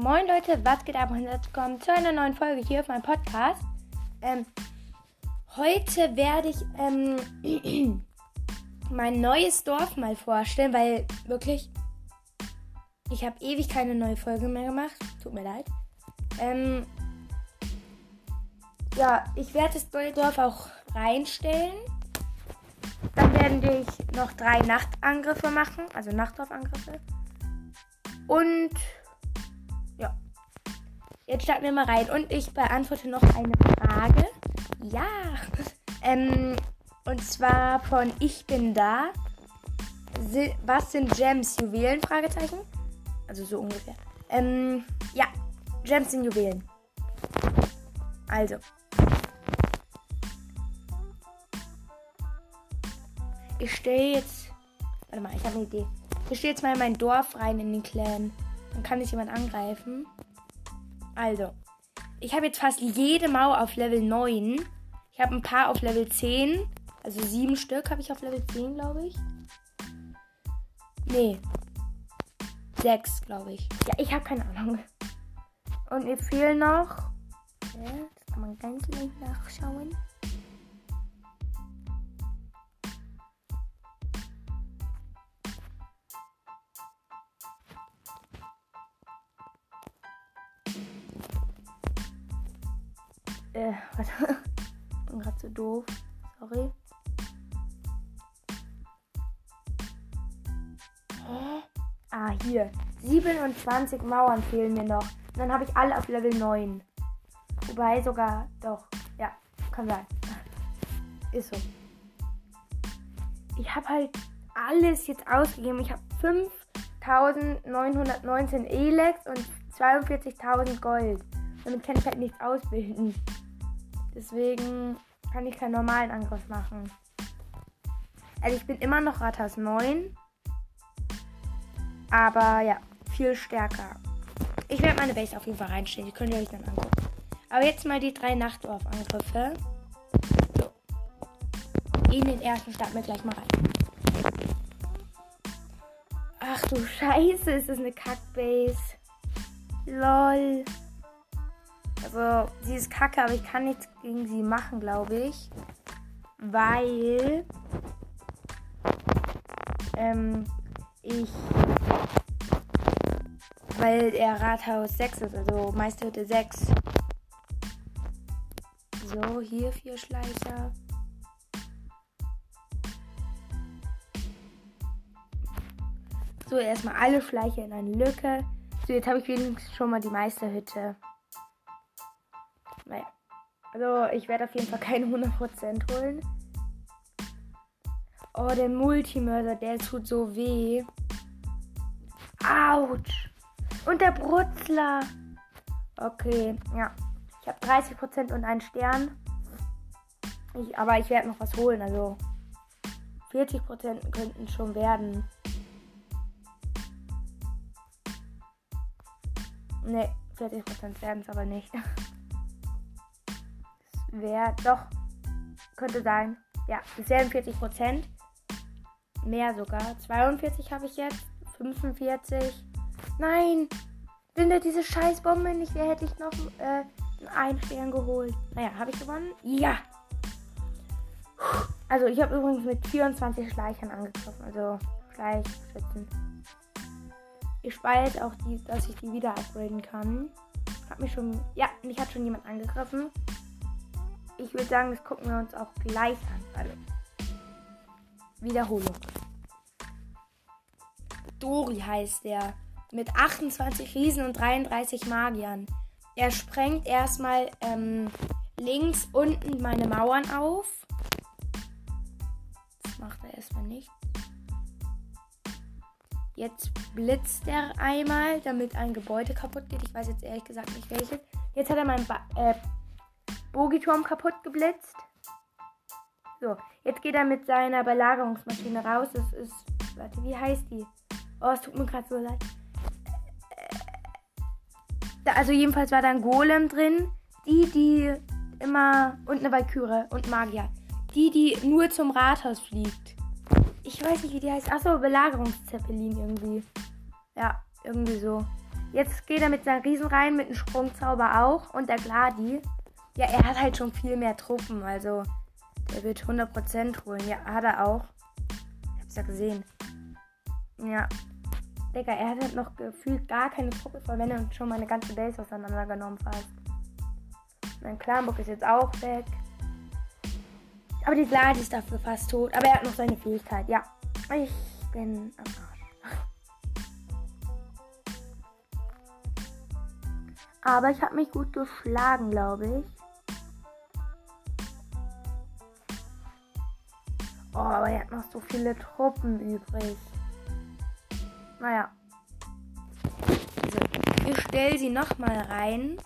Moin Leute, was geht ab und herzlich willkommen zu einer neuen Folge hier auf meinem Podcast. Ähm, heute werde ich ähm, mein neues Dorf mal vorstellen, weil wirklich, ich habe ewig keine neue Folge mehr gemacht. Tut mir leid. Ähm, ja, ich werde das neue Dorf auch reinstellen. Dann werden wir noch drei Nachtangriffe machen, also Nachtdorfangriffe. Und jetzt starten wir mal rein. Und ich beantworte noch eine Frage. Ja, ähm, und zwar von Ich bin da. Was sind Gems, Juwelen? Fragezeichen. Also so ungefähr. Ähm, ja, Gems sind Juwelen. Also. Ich stehe jetzt. Warte mal, ich habe eine Idee. Ich stehe jetzt mal in mein Dorf rein in den Clan. Dann kann ich jemand angreifen. Also. Ich habe jetzt fast jede Mauer auf Level 9. Ich habe ein paar auf Level 10. Also sieben Stück habe ich auf Level 10, glaube ich. Nee. Sechs, glaube ich. Ja, ich habe keine Ahnung. Und mir fehlen noch. Ja, das kann man ganz leicht nachschauen. Äh, warte. Ich bin gerade so doof. Sorry. Hä? Ah, hier. 27 Mauern fehlen mir noch. Und dann habe ich alle auf Level 9. Wobei sogar, doch. Ja, kann sein. Ist so. Ich habe halt alles jetzt ausgegeben. Ich habe 5919 Elex und 42.000 Gold. Damit kann ich halt nichts ausbilden. Deswegen kann ich keinen normalen Angriff machen. Also ich bin immer noch Rathaus 9. Aber ja, viel stärker. Ich werde meine Base auf jeden Fall reinstellen. Die könnt ihr euch dann angucken. Aber jetzt mal die drei Nachtdorf-Angriffe. So. In den ersten starten wir gleich mal rein. Ach du Scheiße, ist das eine Kackbase. Lol. Also, sie ist kacke, aber ich kann nichts gegen sie machen, glaube ich. Weil ähm, ich weil er Rathaus 6 ist, also Meisterhütte 6. So, hier vier Schleicher. So, erstmal alle Schleicher in eine Lücke. So, jetzt habe ich wenigstens schon mal die Meisterhütte. Naja. Also, ich werde auf jeden Fall keine 100% holen. Oh, der Multimörser, der tut so weh. Autsch. Und der Brutzler. Okay, ja. Ich habe 30% und einen Stern. Ich, aber ich werde noch was holen, also 40% könnten schon werden. Ne, 40% werden es aber nicht. wäre doch. Könnte sein. Ja, es wären 40 Prozent. Mehr sogar. 42 habe ich jetzt. 45. Nein! Wenn da diese Scheißbombe nicht wäre, hätte ich noch äh, einen Stern geholt. Naja, habe ich gewonnen? Ja! Also, ich habe übrigens mit 24 Schleichern angegriffen. Also, Schleichschützen. Ich jetzt auch, die, dass ich die wieder upgraden kann. Hat mich schon. Ja, mich hat schon jemand angegriffen ich würde sagen, das gucken wir uns auch gleich an. Also, Wiederholung. Dori heißt der. Mit 28 Riesen und 33 Magiern. Er sprengt erstmal ähm, links unten meine Mauern auf. Das macht er erstmal nicht. Jetzt blitzt er einmal, damit ein Gebäude kaputt geht. Ich weiß jetzt ehrlich gesagt nicht welches. Jetzt hat er mein ba äh, Bogiturm kaputt geblitzt. So, jetzt geht er mit seiner Belagerungsmaschine raus. Das ist. Warte, wie heißt die? Oh, es tut mir gerade so leid. Da, also jedenfalls war da ein Golem drin. Die, die immer. Und eine Valkyrie und Magier. Die, die nur zum Rathaus fliegt. Ich weiß nicht, wie die heißt. Achso, Belagerungszeppelin irgendwie. Ja, irgendwie so. Jetzt geht er mit seinen Riesen rein, mit dem Sprungzauber auch. Und der Gladi. Ja, er hat halt schon viel mehr Truppen. Also, der wird 100% holen. Ja, hat er auch. Ich hab's ja gesehen. Ja. Digga, er hat halt noch gefühlt gar keine Truppe verwendet und schon meine ganze Base auseinandergenommen fast. Mein Clanbook ist jetzt auch weg. Aber die Gladi ist dafür fast tot. Aber er hat noch seine Fähigkeit. Ja. Ich bin am Arsch. Aber ich habe mich gut geschlagen, glaube ich. Oh, aber er hat noch so viele Truppen übrig. Naja. Also, ich stelle sie nochmal rein.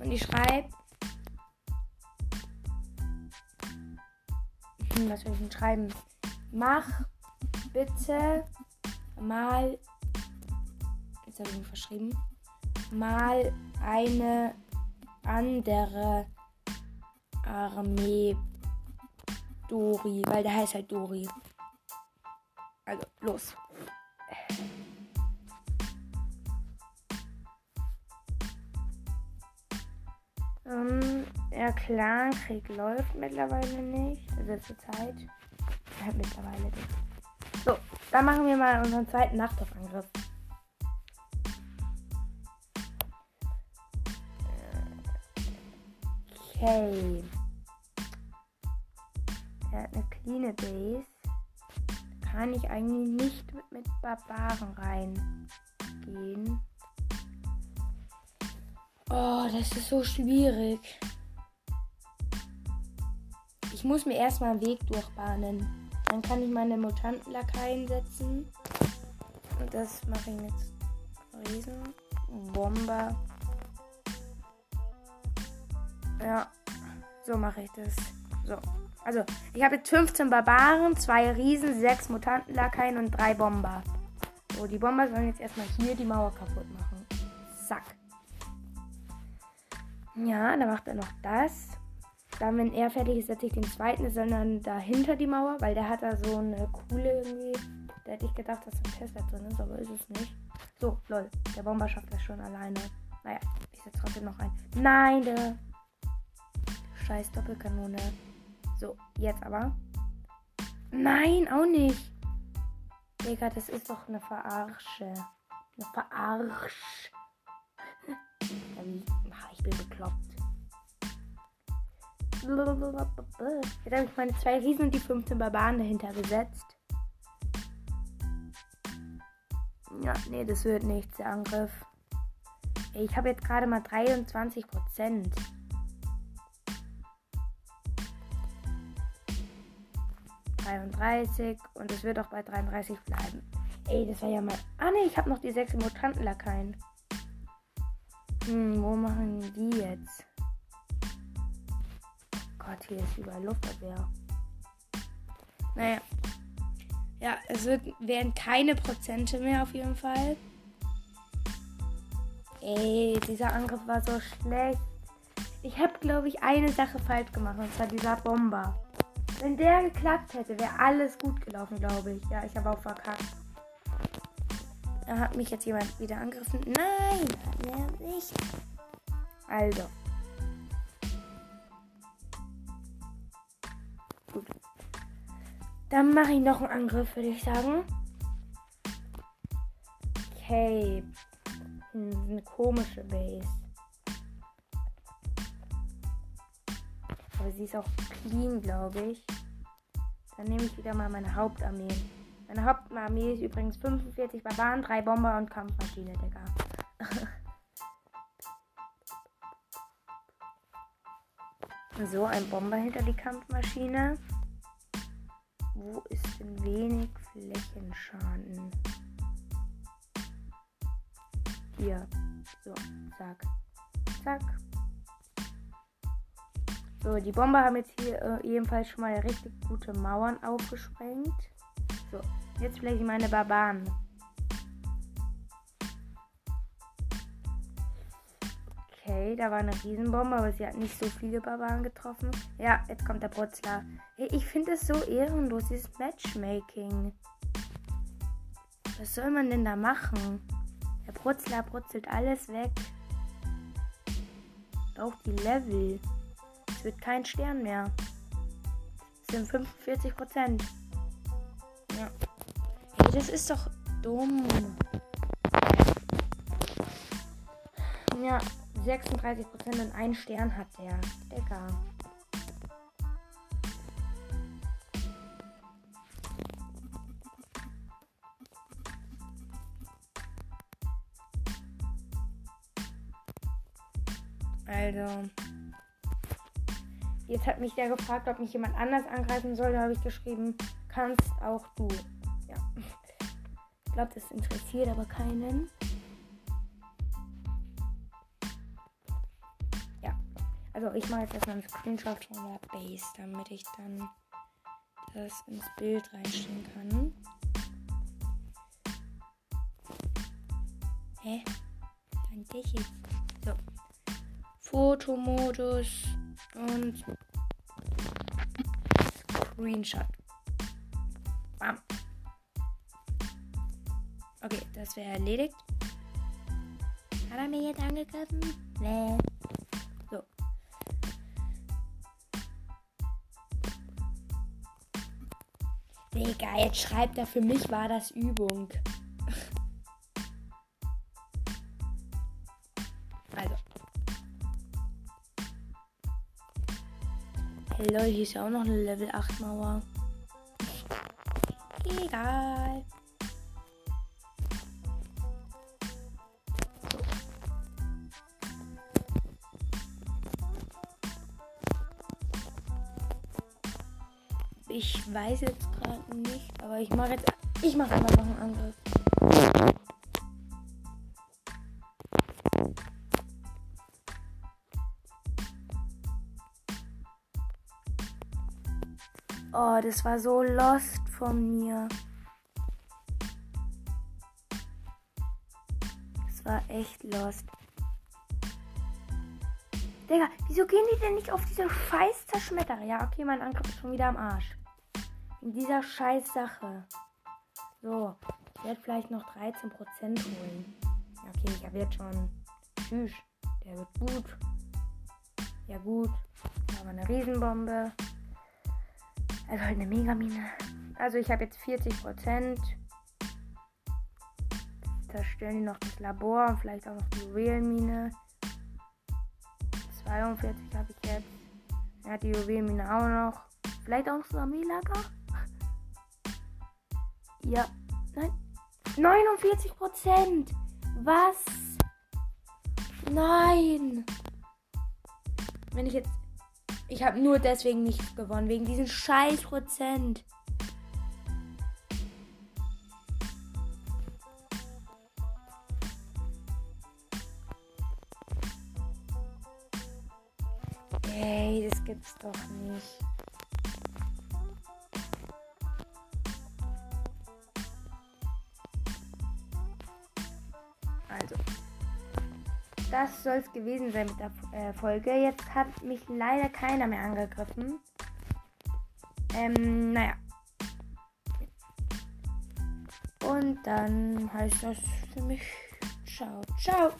Und ich schreibe. Hm, was soll ich denn schreiben? Mach bitte mal. Jetzt habe ich ihn verschrieben. Mal eine andere Armee Dori, weil der heißt halt Dori. Also, los. Ähm, der Clankrieg läuft mittlerweile nicht. Also zur Zeit. Ja, mittlerweile nicht. So, dann machen wir mal unseren zweiten Nachtaufangriff. Okay. Er hat eine clean Base. Kann ich eigentlich nicht mit, mit Barbaren reingehen. Oh, das ist so schwierig. Ich muss mir erstmal einen Weg durchbahnen. Dann kann ich meine Mutantenlakaien setzen. Und das mache ich mit Riesen. Bomber. Ja, so mache ich das. So. Also, ich habe jetzt 15 Barbaren, 2 Riesen, 6 Mutantenlakaien und 3 Bomber. So, die Bomber sollen jetzt erstmal hier die Mauer kaputt machen. Zack. Ja, dann macht er noch das. Dann, wenn er fertig ist, setze ich den zweiten, sondern dahinter die Mauer, weil der hat da so eine coole irgendwie. Da hätte ich gedacht, dass ein Tesla drin ist, aber ist es nicht. So, lol. Der Bomber schafft das schon alleine. Naja, ich setze trotzdem noch ein. Nein, der. Scheiß Doppelkanone. So, jetzt aber. Nein, auch nicht. Digga, das ist doch eine Verarsche. Eine Verarsch. ich bin bekloppt. Jetzt habe ich meine zwei Riesen und die 15 Barbaren dahinter gesetzt. Ja, nee, das wird nichts, der Angriff. Ich habe jetzt gerade mal 23 Prozent. 33 und es wird auch bei 33 bleiben. Ey, das war ja mal. Ah ne, ich habe noch die sechs Mutantenlakaien. Hm, wo machen die jetzt? Gott, hier ist überall Luftabwehr. Naja. Ja, es wird, werden keine Prozente mehr auf jeden Fall. Ey, dieser Angriff war so schlecht. Ich habe, glaube ich, eine Sache falsch gemacht, und zwar dieser Bomber. Wenn der geklappt hätte, wäre alles gut gelaufen, glaube ich. Ja, ich habe auch verkackt. Da hat mich jetzt jemand wieder angegriffen. Nein, hat er nicht. Also. Gut. Dann mache ich noch einen Angriff, würde ich sagen. Okay. Hm, eine komische Base. Aber sie ist auch clean, glaube ich. Dann nehme ich wieder mal meine Hauptarmee. Meine Hauptarmee ist übrigens 45 Barbaren, 3 Bomber und Kampfmaschine, Digga. so, ein Bomber hinter die Kampfmaschine. Wo ist denn wenig Flächenschaden? Hier. So, zack. Zack. So, die Bomber haben jetzt hier äh, ebenfalls schon mal richtig gute Mauern aufgesprengt. So, jetzt vielleicht meine Barbaren. Okay, da war eine Riesenbombe, aber sie hat nicht so viele Barbaren getroffen. Ja, jetzt kommt der Brutzler. Hey, ich finde es so ehrenlos, dieses Matchmaking. Was soll man denn da machen? Brutzler brutzelt alles weg. Auch die Level. Es wird kein Stern mehr. Es sind 45 Prozent. Ja. Hey, das ist doch dumm. Ja, 36 Prozent und ein Stern hat der. Digga. Also. Jetzt hat mich der gefragt, ob mich jemand anders angreifen soll. Da habe ich geschrieben, kannst auch du. Ja. Ich glaube, das interessiert aber keinen. Ja. Also ich mache jetzt erstmal einen Screenshot von der Base, damit ich dann das ins Bild reinstellen kann. Hä? Dann dich. So. Fotomodus und Screenshot. Bam. Okay, das wäre erledigt. Hat er mir jetzt angegriffen? Nee. So. Digga, jetzt schreibt er, für mich war das Übung. Leute, hier ist ja auch noch eine Level 8 Mauer. Egal. Ich weiß jetzt gerade nicht, aber ich mache jetzt. Ich mache einfach noch einen Angriff. Oh, das war so lost von mir. Das war echt lost. Digga, wieso gehen die denn nicht auf diese scheiß Zerschmetterer? Ja, okay, mein Angriff ist schon wieder am Arsch. In dieser scheiß Sache. So, ich werde vielleicht noch 13% holen. Okay, ich habe jetzt schon. Tschüss, der wird gut. Ja gut, aber eine Riesenbombe. Also halt Megamine. Also ich habe jetzt 40 Prozent. Zerstören die noch das Labor und vielleicht auch noch die Juwelenmine. 42 habe ich jetzt. Hat die Juwelenmine auch noch. Vielleicht auch noch das Armeelager? Ja. Nein. 49 Prozent. Was? Nein. Wenn ich jetzt ich habe nur deswegen nicht gewonnen, wegen diesen scheiß Prozent. Ey, das gibt's doch nicht. Das soll es gewesen sein mit der äh, Folge. Jetzt hat mich leider keiner mehr angegriffen. Ähm, naja. Und dann heißt das für mich ciao, ciao.